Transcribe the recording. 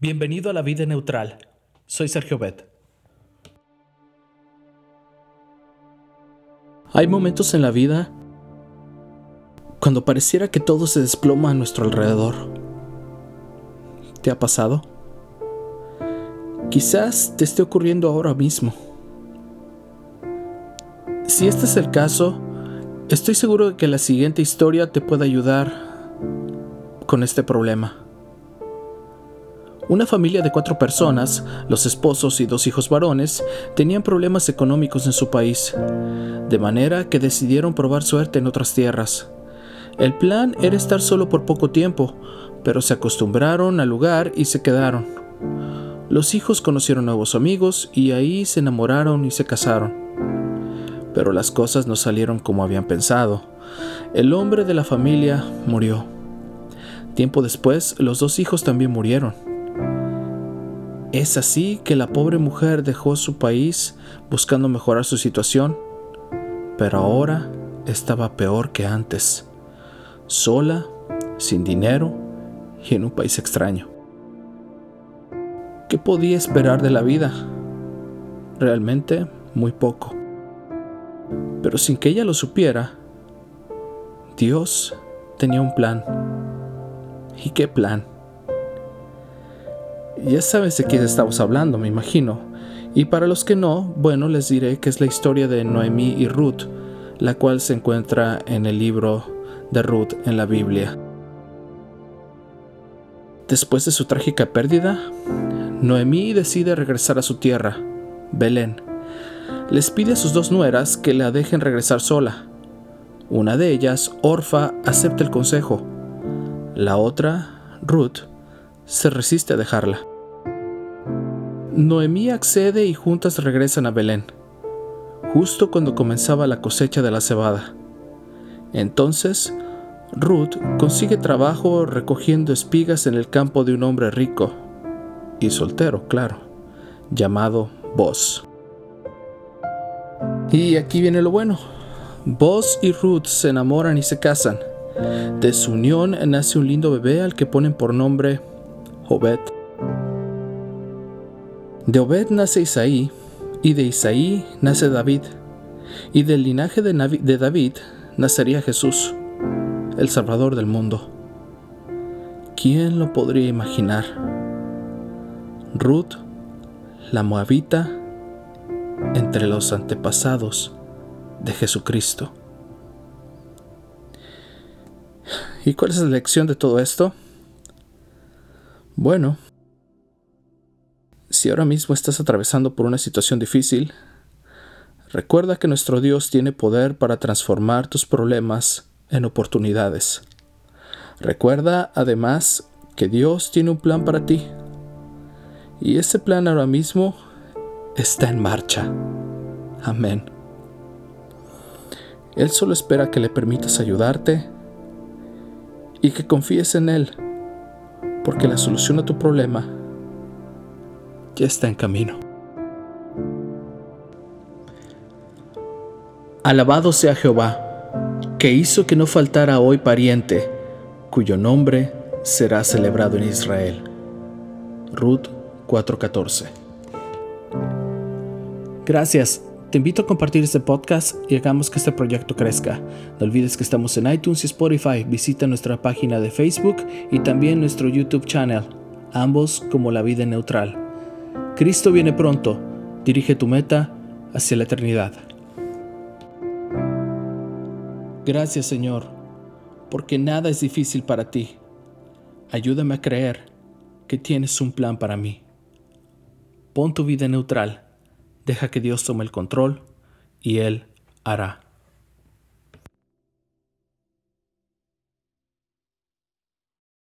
Bienvenido a la vida neutral. Soy Sergio Bet. Hay momentos en la vida cuando pareciera que todo se desploma a nuestro alrededor. ¿Te ha pasado? Quizás te esté ocurriendo ahora mismo. Si este es el caso, estoy seguro de que la siguiente historia te puede ayudar con este problema. Una familia de cuatro personas, los esposos y dos hijos varones, tenían problemas económicos en su país, de manera que decidieron probar suerte en otras tierras. El plan era estar solo por poco tiempo, pero se acostumbraron al lugar y se quedaron. Los hijos conocieron nuevos amigos y ahí se enamoraron y se casaron. Pero las cosas no salieron como habían pensado. El hombre de la familia murió. Tiempo después, los dos hijos también murieron. Es así que la pobre mujer dejó su país buscando mejorar su situación, pero ahora estaba peor que antes, sola, sin dinero y en un país extraño. ¿Qué podía esperar de la vida? Realmente muy poco. Pero sin que ella lo supiera, Dios tenía un plan. ¿Y qué plan? Ya sabes de quién estamos hablando, me imagino. Y para los que no, bueno, les diré que es la historia de Noemí y Ruth, la cual se encuentra en el libro de Ruth en la Biblia. Después de su trágica pérdida, Noemí decide regresar a su tierra, Belén. Les pide a sus dos nueras que la dejen regresar sola. Una de ellas, Orfa, acepta el consejo. La otra, Ruth, se resiste a dejarla. Noemí accede y juntas regresan a Belén, justo cuando comenzaba la cosecha de la cebada. Entonces, Ruth consigue trabajo recogiendo espigas en el campo de un hombre rico y soltero, claro, llamado Boz. Y aquí viene lo bueno. Boz y Ruth se enamoran y se casan. De su unión nace un lindo bebé al que ponen por nombre Obed. De Obed nace Isaí, y de Isaí nace David, y del linaje de, de David nacería Jesús, el Salvador del mundo. ¿Quién lo podría imaginar? Ruth, la moabita, entre los antepasados de Jesucristo. ¿Y cuál es la lección de todo esto? Bueno, si ahora mismo estás atravesando por una situación difícil, recuerda que nuestro Dios tiene poder para transformar tus problemas en oportunidades. Recuerda además que Dios tiene un plan para ti. Y ese plan ahora mismo está en marcha. Amén. Él solo espera que le permitas ayudarte y que confíes en Él porque la solución a tu problema ya está en camino. Alabado sea Jehová, que hizo que no faltara hoy pariente, cuyo nombre será celebrado en Israel. Ruth 4:14 Gracias te invito a compartir este podcast y hagamos que este proyecto crezca. No olvides que estamos en iTunes y Spotify. Visita nuestra página de Facebook y también nuestro YouTube channel, ambos como La Vida Neutral. Cristo viene pronto. Dirige tu meta hacia la eternidad. Gracias Señor, porque nada es difícil para ti. Ayúdame a creer que tienes un plan para mí. Pon tu vida neutral Deja que Dios tome el control y Él hará.